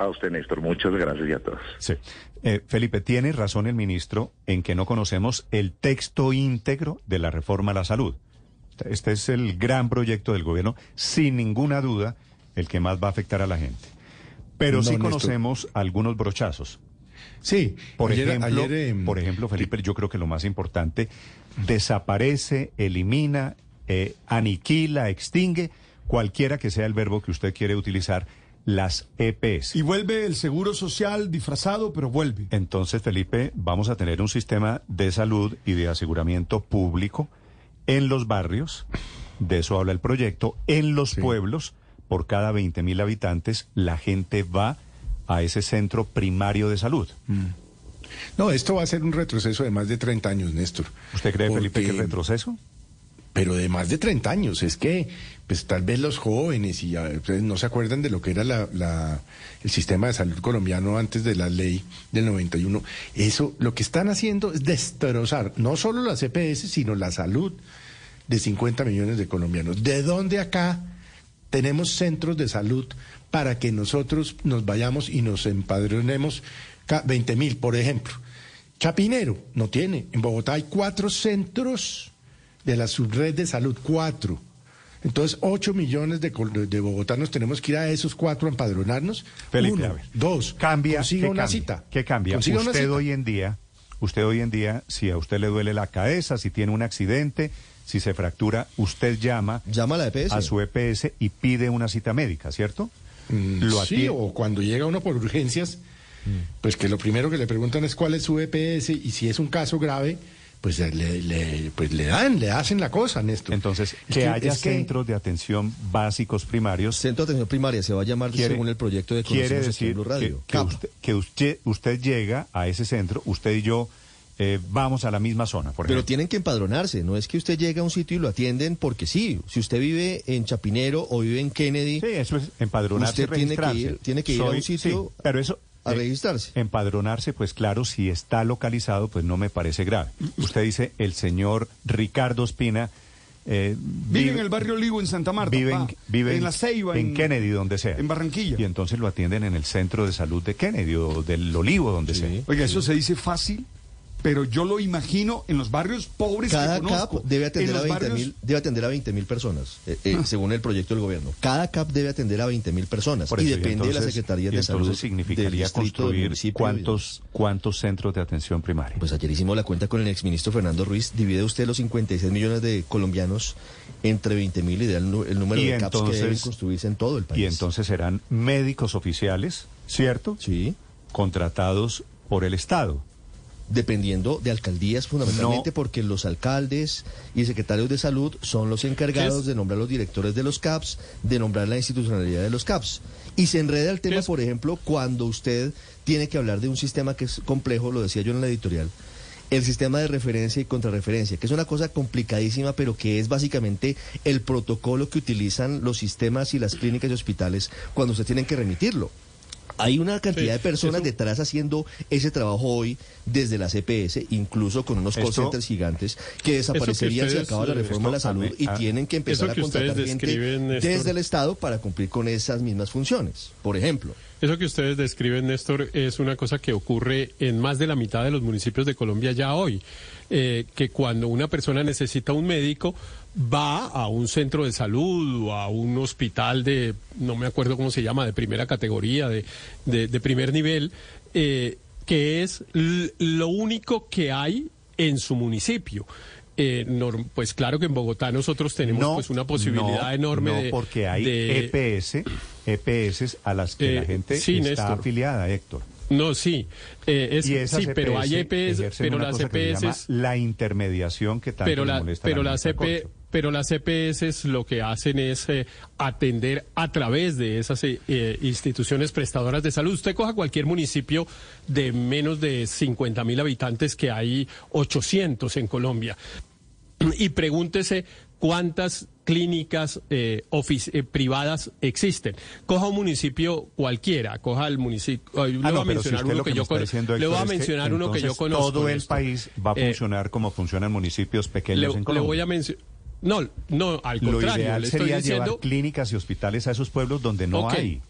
A usted, Néstor, muchas gracias y a todos. Sí. Eh, Felipe, tiene razón el ministro en que no conocemos el texto íntegro de la reforma a la salud. Este es el gran proyecto del gobierno, sin ninguna duda, el que más va a afectar a la gente. Pero No, sí Néstor. conocemos algunos brochazos. Sí, Por ayer- ejemplo, ayer, em, por ejemplo, Felipe, yo creo que lo más importante, desaparece, elimina, eh, aniquila, extingue, cualquiera que sea el verbo que usted quiere utilizar, las EPS. Y vuelve el seguro social disfrazado, pero vuelve. Entonces, Felipe, vamos a tener un sistema de salud y de aseguramiento público en los barrios, de eso habla el proyecto, en los pueblos, por cada 20 mil habitantes, la gente va a ese centro primario de salud. No, esto va a ser un retroceso de más de 30 años, Néstor. ¿Usted cree, Felipe, que es retroceso? Pero de más de 30 años. Es que, pues tal vez los jóvenes y ustedes no se acuerdan de lo que era la- el sistema de salud colombiano antes de la ley del 91. Eso, lo que están haciendo es destrozar no solo las EPS, sino la salud de 50 millones de colombianos. ¿De dónde acá tenemos centros de salud para que nosotros nos vayamos y nos empadronemos 20 mil, por ejemplo? Chapinero no tiene. En Bogotá hay cuatro centros de la subred de salud, cuatro. Entonces, 8 millones de, de bogotanos tenemos que ir a esos cuatro a empadronarnos. Felipe, Uno, a ver. dos, Cambia, consiga ¿qué una cambia? cita. ¿Qué cambia? Consiga una Usted cita. hoy en día, usted hoy en día, si a usted le duele la cabeza, si tiene un accidente, si se fractura, usted llama, Llama a la EPS. a su EPS y pide una cita médica, ¿cierto? Mm, Lo sí, o cuando llega uno por urgencias, pues que lo primero que le preguntan es cuál es su EPS y si es un caso grave, pues le, le- pues le dan, le hacen la cosa, Néstor. Entonces, Es que, haya que- centros de atención básicos primarios Centro de atención primaria se va a llamar quiere, según el proyecto de quiere decir Blue que, Radio. que CAP. usted, que usted, usted llega a ese centro, usted y yo eh, vamos a la misma zona, por Pero ejemplo. tienen que empadronarse, no es que usted llegue a un sitio y lo atienden porque sí. Si usted vive en Chapinero o vive en Kennedy, Sí, eso es empadronarse, Usted tiene que ir- tiene que ir a un sitio sí, pero eso a eh, registrarse. Empadronarse, pues claro, si está localizado, pues no me parece grave. Usted dice, el señor Ricardo Espina eh, Vive en el barrio Olivo, en Santa Marta. vive en, pa. vive en La Ceiba. en Kennedy, donde sea. En Barranquilla. Y entonces lo atienden en el centro de salud de Kennedy o del Olivo, donde sea. Oiga, eso se dice fácil, pero yo lo imagino en los barrios pobres cada que conozco. CAP debe En atender, a los 20 barrios- mil, debe atender a 20 mil personas, eh, eh, Ah. según el proyecto del gobierno. Cada CAP debe atender a 20 mil personas Por y eso, depende de la entonces- Secretaría y de Salud. Entonces significaría del construir cuántos, cuántos centros de atención primaria. Pues ayer hicimos la cuenta con el exministro Fernando Ruiz. Divide usted los 56 millones de colombianos entre 20 mil y da el, número Y de CAPs que entonces- deben construirse en todo el país. Y entonces serán médicos oficiales, ¿cierto? Sí. Contratados por el Estado. Dependiendo de alcaldías fundamentalmente No. porque los alcaldes y secretarios de salud son los encargados de nombrar los directores de los CAPS, de nombrar la institucionalidad de los CAPS. Y se enreda el tema, por ejemplo, cuando usted tiene que hablar de un sistema que es complejo, lo decía yo en la editorial, el sistema de referencia y contrarreferencia, que es una cosa complicadísima, pero que es básicamente el protocolo que utilizan los sistemas y las clínicas y hospitales cuando usted tienen que remitirlo. Hay una cantidad de personas detrás haciendo ese trabajo hoy desde la CPS, incluso con unos call centers gigantes que desaparecerían si ustedes, acaba la reforma de la salud y tienen que empezar a contratar gente Néstor. desde el Estado para cumplir con esas mismas funciones. Por ejemplo, Eso que ustedes describen, Néstor, es una cosa que ocurre en más de la mitad de los municipios de Colombia ya hoy. Eh, que cuando una persona necesita un médico, va a un centro de salud o a un hospital de, no me acuerdo cómo se llama, de primera categoría, de, de, de primer nivel, eh, que es lo único que hay en su municipio. Eh, pues claro que en Bogotá nosotros tenemos pues una posibilidad no, enorme no, de porque hay de- EPS, EPS a las que la Eh, gente sí, está Néstor. afiliada, Héctor. No, sí, eh, es, y sí, pero hay EPS, ejercen pero las EPS, la intermediación que tanto pero, la, molesta pero la las EP. Pero las EPS lo que hacen es eh, atender a través de esas eh, eh, instituciones prestadoras de salud. Usted coja cualquier municipio de menos de 50 mil habitantes, que hay 800 en Colombia, y pregúntese cuántas clínicas eh, eh, privadas existen. Coja un municipio cualquiera, coja el municipio. Le Ah, voy no, a si mencionar uno que yo conozco. Le voy a mencionar uno que yo conozco. Todo el país va a funcionar como funcionan municipios pequeños le, en le Colombia. voy a mencionar. No, no, al Lo contrario. ideal le estoy sería diciendo. llevar clínicas y hospitales a esos pueblos donde no hay.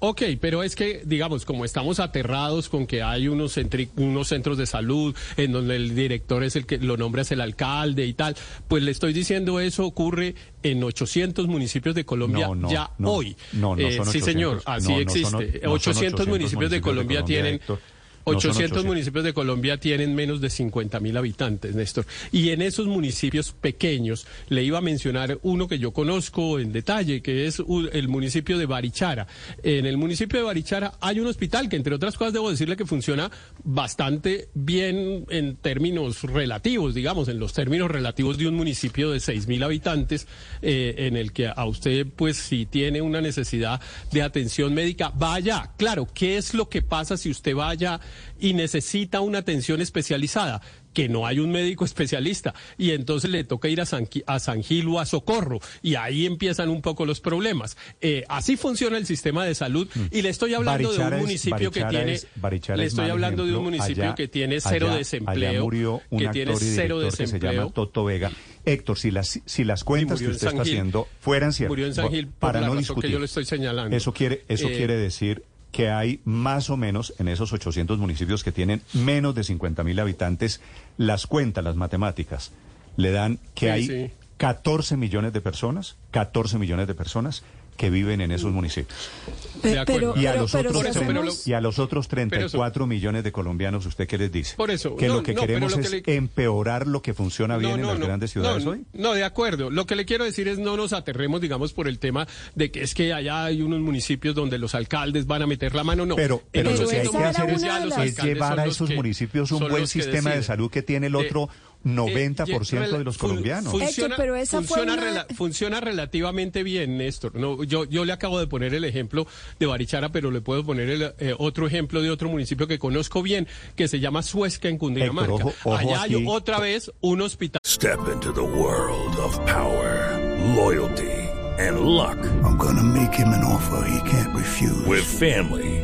Ok, pero es que, digamos, como estamos aterrados con que hay unos, centri- unos centros de salud en donde el director es el que lo nombra es el alcalde y tal, pues le estoy diciendo eso ocurre en 800 municipios de Colombia No, no, ya no. hoy. No, no Eh, son sí, 800. señor, así existe. son o- no son 800, municipios de Colombia, tienen... Héctor. No son 800 800. municipios de Colombia tienen menos de 50 mil habitantes, Néstor. Y en esos municipios pequeños, le iba a mencionar uno que yo conozco en detalle, que es el municipio de Barichara. En el municipio de Barichara hay un hospital que, entre otras cosas, debo decirle que funciona bastante bien en términos relativos, digamos, en los términos relativos de un municipio de 6 mil habitantes, eh, en el que a usted, pues, si tiene una necesidad de atención médica, vaya. Claro, ¿qué es lo que pasa si usted vaya y necesita una atención especializada? que no hay un médico especialista y entonces le toca ir a San, a San Gil o a Socorro y ahí empiezan un poco los problemas. Eh, así funciona el sistema de salud y le estoy hablando de un es- municipio que tiene es- le es estoy hablando de un municipio Allá- que tiene cero allá- desempleo, allá murió un que actor tiene cero director que se llama desempleo. Toto Vega. Héctor, si las, si las cuentas que usted está Gil. haciendo fueran ciertas, Murió en San Gil por para la no razón que discutir, yo le estoy señalando. Eso quiere, eso Eh, quiere decir que hay más o menos en esos 800 municipios que tienen menos de 50 mil habitantes, las cuentas, las matemáticas, le dan que Sí, hay sí. 14 millones de personas, 14 millones de personas que viven en esos municipios. De acuerdo. pero, Y a pero- los pero otros, pero y a los otros Pero 34 millones de colombianos, ¿usted qué les dice? Por eso, Que no, lo que no, queremos lo que es le- empeorar lo que funciona bien en las grandes ciudades no, hoy. No, de acuerdo. Lo que le quiero decir es no nos aterremos, digamos, por el tema de que es que allá hay unos municipios donde los alcaldes van a meter la mano. No. Pero, pero En lo los que hay que hacer es, llevar a esos que- municipios un buen sistema de salud que tiene el Eh, otro 90% Eh, de los fun- colombianos. Funciona, Héctor, pero esa fue funciona, una- rela- funciona relativamente bien, Néstor. No, yo, yo le acabo de poner el ejemplo de Barichara, pero le puedo poner el, eh, otro ejemplo de otro municipio que conozco bien, que se llama Suezca en Cundinamarca. Héctor, ojo- ojo Allá hay aquí. otra vez un hospital. Step into the world of power, loyalty, and luck. I'm gonna make him an offer he can't refuse. With family,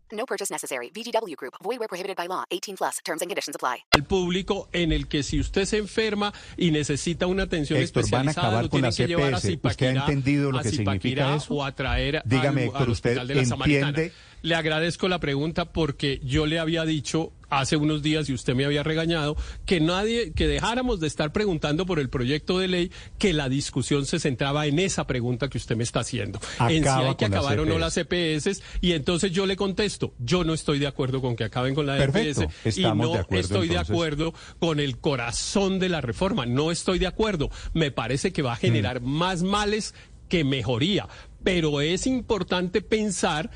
Purchase necessary. VGW Group. Void where prohibited by law. 18 plus. Terms and conditions apply. al público en el que si usted se enferma y necesita una atención Héctor, van a especializada, acabar lo con tienen las que llevar a EPS. ¿Usted ha entendido lo que significa eso? O a traer Dígame, al- Héctor, al ¿usted Hospital de la Samaritana. entiende? Le agradezco la pregunta porque yo le había dicho hace unos días y usted me había regañado que nadie que dejáramos de estar preguntando por el proyecto de ley que la discusión se centraba en esa pregunta que usted me está haciendo en si hay que acabar o no EPS. las EPS y entonces yo le contesto yo no estoy de acuerdo con que acaben con la Perfecto, EPS y no de acuerdo, estoy de acuerdo con el corazón de la reforma. No estoy de acuerdo. Me parece que va a generar Mm. más males que mejoría. Pero es importante pensar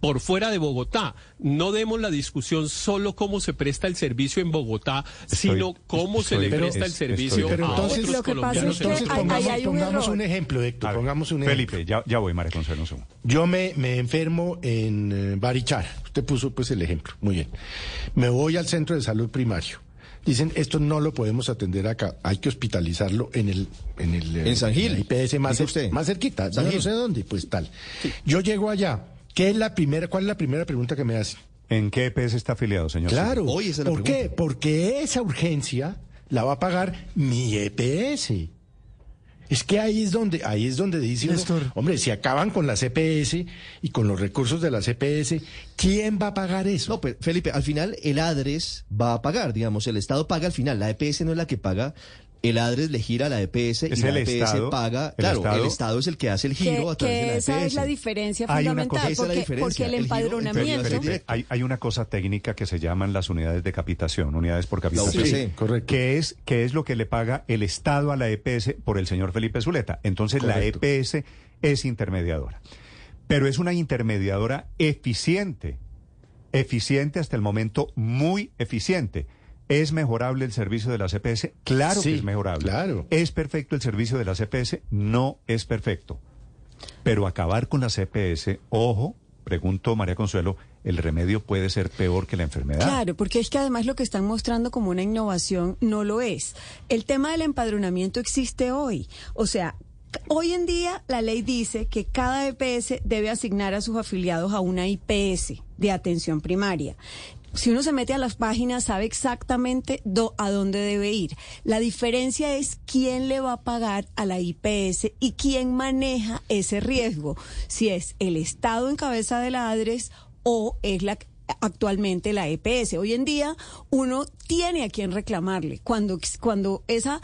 por fuera de Bogotá. No demos la discusión solo cómo se presta el servicio en Bogotá, Estoy- sino cómo se le presta el servicio estoy a entonces- otros Lo que pasa colombianos. es que Entonces pongamos, hay un pongamos error. un ejemplo, Héctor, ver, pongamos un ejemplo. Felipe, ya, ya voy, María Consuelo. Yo me, me enfermo en eh, Barichara. Usted puso pues el ejemplo. Muy bien. Me voy al centro de salud primario. Dicen, esto no lo podemos atender acá. Hay que hospitalizarlo en el... En, el, eh, En San Gil, la IPS más, usted. más cerquita. San Gil. no sé dónde, pues tal. Yo llego allá. ¿Qué es la primera, ¿Cuál es la primera pregunta que me hacen? ¿En qué EPS está afiliado, señor? Claro. Hoy es la ¿Por pregunta. qué? Porque esa urgencia la va a pagar mi EPS. Es que ahí es donde, ahí es donde dice, uno, hombre, si acaban con las EPS y con los recursos de las EPS, ¿quién va a pagar eso? No, pero Felipe, al final el ADRES va a pagar, digamos, el Estado paga al final, la EPS no es la que paga El ADRES le gira a la EPS Es y la EPS Estado, paga. el claro, Estado- el Estado es el que hace el giro Que, a través que de la esa EPS. es la diferencia Hay una fundamental, cosa- esa es la porque, diferencia, porque el el giro entre empadronamiento... Felipe, hay, hay una cosa técnica que se llaman las unidades de capitación, unidades por capitación. UPC. correcto. Que es, que es lo que le paga el Estado a la EPS por el señor Felipe Zuleta. Entonces Correcto. la EPS es intermediadora. Pero es una intermediadora eficiente. Eficiente hasta el momento, muy eficiente. ¿Es mejorable el servicio de la CPS? Claro Sí, que es mejorable. claro. ¿Es perfecto el servicio de la CPS? No es perfecto. Pero acabar con la CPS, ojo, pregunto María Consuelo, el remedio puede ser peor que la enfermedad. Claro, porque es que además lo que están mostrando como una innovación no lo es. El tema del empadronamiento existe hoy. O sea, hoy en día la ley dice que cada EPS debe asignar a sus afiliados a una IPS de atención primaria. Si uno se mete a las páginas, sabe exactamente a dónde debe ir. La diferencia es quién le va a pagar a la IPS y quién maneja ese riesgo. Si es el Estado en cabeza de la ADRES o es la actualmente la EPS. Hoy en día uno tiene a quien reclamarle cuando cuando esa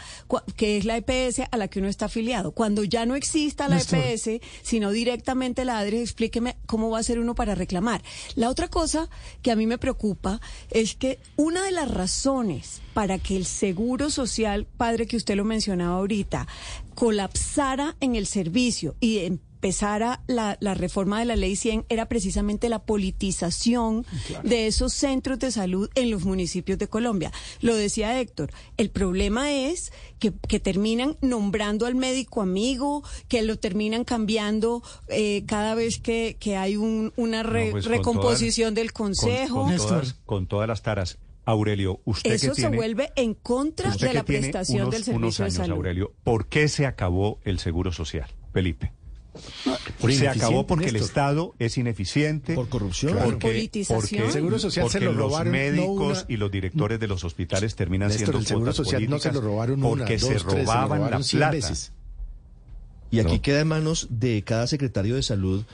que es la EPS a la que uno está afiliado. Cuando ya no exista la Néstor. EPS, sino directamente la ADRES, explíqueme cómo va a ser uno para reclamar. La otra cosa que a mí me preocupa es que una de las razones para que el seguro social, padre que usted lo mencionaba ahorita, colapsara en el servicio y empezara la, la reforma de la ley 100 era precisamente la politización de esos centros de salud en los municipios de Colombia. Lo decía Héctor, el problema es que, que terminan nombrando al médico amigo, que lo terminan cambiando eh, cada vez que, que hay un- una re- No, pues, recomposición todas- del consejo. Con, todas, con todas las taras. Aurelio, usted Eso que se vuelve en contra de la prestación unos, del servicio unos años, de salud. Aurelio, ¿por qué se acabó el seguro social, Felipe? Por se acabó porque el. Estado es ineficiente. Por corrupción. Porque, Por politización. porque- El Seguro Social se porque lo los no médicos una- y los directores de los hospitales terminan Néstor, siendo el Seguro Social no se lo robaron una, porque dos, se tres, se lo robaban robaron la 100 plata. veces. Y aquí No. queda en manos de cada secretario de salud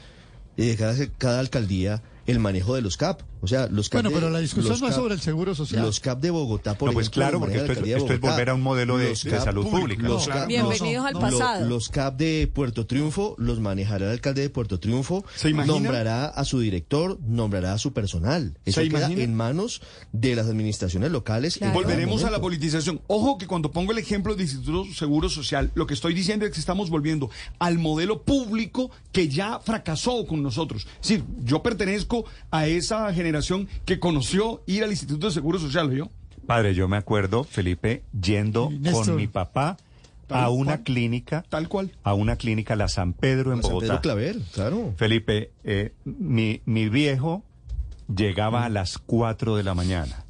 y de cada, cada alcaldía el manejo de los CAP. O sea, los CAP Bueno, de- pero la discusión los no es CAP sobre el seguro social. Los CAP de Bogotá, por No, pues ejemplo, claro, porque esto es- esto volver a un modelo de- salud pública. Los Claro. CAP, Bienvenidos al lo- pasado. los CAP de Puerto Triunfo los manejará el alcalde de Puerto Triunfo. ¿Se imagina? Nombrará a su director, nombrará a su personal. Eso ¿Se queda imagina? en manos de las administraciones locales. Claro. Volveremos a la politización. Ojo que cuando pongo el ejemplo de Instituto Seguro Social, lo que estoy diciendo es que estamos volviendo al modelo público que ya fracasó con nosotros. Es decir, yo pertenezco a esa generación que conoció ir al Instituto de Seguro Social, ¿yo? Padre, yo me acuerdo, Felipe, yendo Néstor. con mi papá a una cual. clínica, Tal cual. a una clínica, la San Pedro en San Bogotá. Pedro Claver, claro. Felipe, eh, mi, mi viejo llegaba a las 4 de la mañana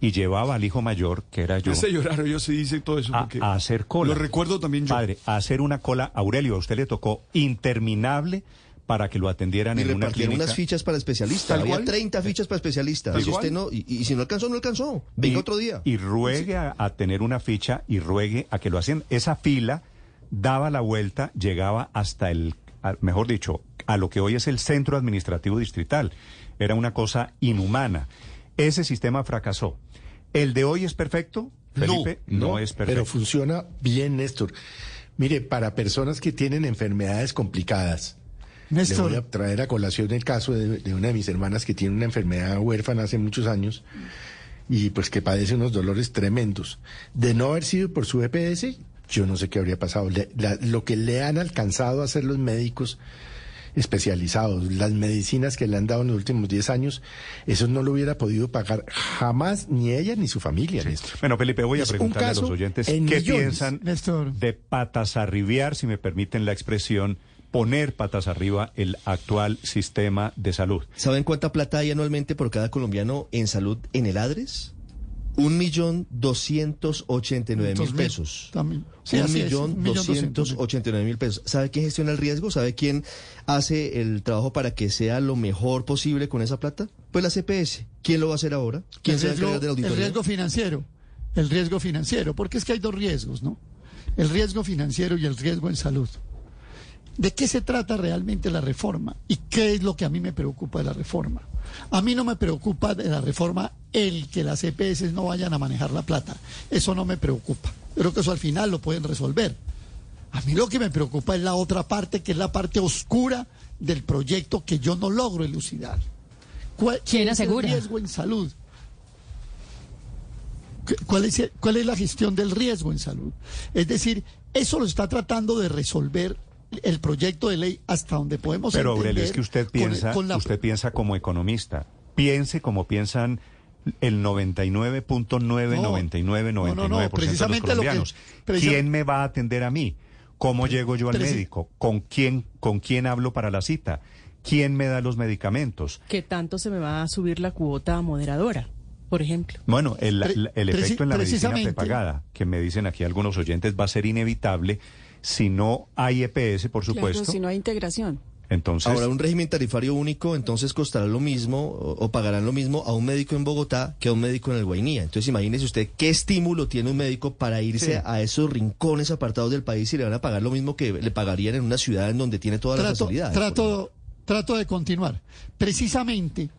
y llevaba al hijo mayor, que era yo, Yo sé llorar, yo sí dice todo eso. a, porque a hacer cola. Lo recuerdo también yo. Padre, a hacer una cola. Aurelio, a usted le tocó interminable para que lo atendieran Y en una clínica. unas fichas para especialistas. Había cual. 30 fichas para especialistas. Y, usted cual. no, y, y si no alcanzó, no alcanzó. Venga y, otro día. Y ruegue a, a tener una ficha y ruegue a que lo hacían. Esa fila daba la vuelta, llegaba hasta el, a- mejor dicho, a lo que hoy es el centro administrativo distrital. Era una cosa inhumana. Ese sistema fracasó. ¿El de hoy es perfecto? Felipe, no, es perfecto. Pero funciona bien, Néstor. Mire, para personas que tienen enfermedades complicadas, Néstor. le voy a traer a colación el caso de, de una de mis hermanas que tiene una enfermedad huérfana hace muchos años y pues que padece unos dolores tremendos. De no haber sido por su EPS, yo no sé qué habría pasado. Le- la- lo que le han alcanzado a hacer los médicos especializados, las medicinas que le han dado en los últimos 10 años, eso no lo hubiera podido pagar jamás ni ella ni su familia. Néstor. Bueno, Felipe, voy a Es un preguntarle a los oyentes en qué millones. piensan Néstor. de patas arribiar, si me permiten la expresión, poner patas arriba el actual sistema de salud. ¿Saben cuánta plata hay anualmente por cada colombiano en salud en el ADRES? Un millón doscientos ochenta y nueve mil pesos. También. Sí, un millón doscientos ochenta y nueve mil pesos. ¿Sabe quién gestiona el riesgo? ¿Sabe quién hace el trabajo para que sea lo mejor posible con esa plata? Pues la CPS. ¿Quién lo va a hacer ahora? ¿Quién el se va a de la el auditoría? riesgo financiero. El riesgo financiero. Porque es que hay dos riesgos, ¿no? El riesgo financiero y el riesgo en salud. ¿De qué se trata realmente la reforma? ¿Y qué es lo que a mí me preocupa de la reforma? A mí no me preocupa de la reforma el que las EPS no vayan a manejar la plata. Eso no me preocupa. Creo que eso al final lo pueden resolver. A mí lo que me preocupa es la otra parte, que es la parte oscura del proyecto que yo no logro elucidar. ¿Cuál, ¿Quién es el asegura? riesgo en salud? ¿Qué- ¿Cuál es, el- ¿Cuál es la gestión del riesgo en salud? Es decir, eso lo está tratando de resolver el proyecto de ley hasta donde podemos Pero Aurelio, entender es que usted piensa, con la- usted piensa como economista. Piense como piensan el 99.9, No, 99, no, no, 99% no, de los precisamente lo que- colombianos. ¿Quién me va a atender a mí? ¿Cómo llego yo al preci- médico? ¿Con quién, ¿Con quién hablo para la cita? ¿Quién me da los medicamentos? ¿Qué tanto se me va a subir la cuota moderadora, por ejemplo? Bueno, el, el efecto en la medicina precisamente. prepagada, que me dicen aquí algunos oyentes, va a ser inevitable si no hay EPS, por supuesto. Claro, si no hay integración. Entonces, Ahora, un régimen tarifario único, entonces costará lo mismo o, o pagarán lo mismo a un médico en Bogotá que a un médico en el Guainía. Entonces, imagínese usted qué estímulo tiene un médico para irse Sí. a esos rincones apartados del país y le van a pagar lo mismo que le pagarían en una ciudad en donde tiene todas las facilidades. trato, trato de continuar. Precisamente,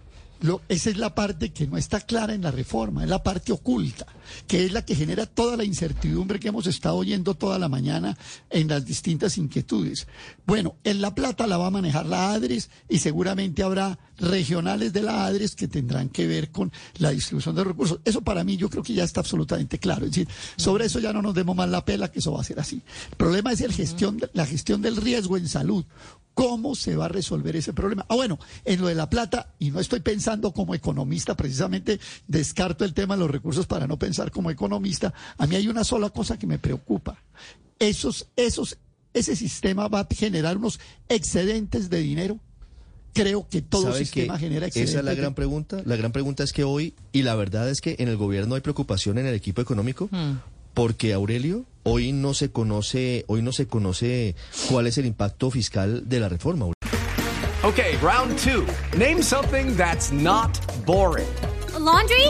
lo, esa es la parte que no está clara en la reforma, es la parte oculta, que es la que genera toda la incertidumbre que hemos estado oyendo toda la mañana en las distintas inquietudes. Bueno, en La Plata la va a manejar la ADRES y seguramente habrá regionales de la ADRES que tendrán que ver con la distribución de recursos. Eso para mí yo creo que ya está absolutamente claro. Es decir, sobre eso ya no nos demos más la pela, que eso va a ser así. El problema es el gestión, la gestión del riesgo en salud. ¿Cómo se va a resolver ese problema? Ah, bueno, en lo de la plata, y no estoy pensando como economista, precisamente descarto el tema de los recursos para no pensar como economista, a mí hay una sola cosa que me preocupa. Esos, esos, ese sistema va a generar unos excedentes de dinero. Creo que todo ¿Sabe sistema que genera Esa excedentes. es la gran pregunta. La gran pregunta es que hoy, y la verdad es que en el gobierno hay preocupación en el equipo económico, porque Aurelio, hoy no se conoce, hoy no se conoce cuál es el impacto fiscal de la reforma. Okay, round two. Name something that's not boring. laundry?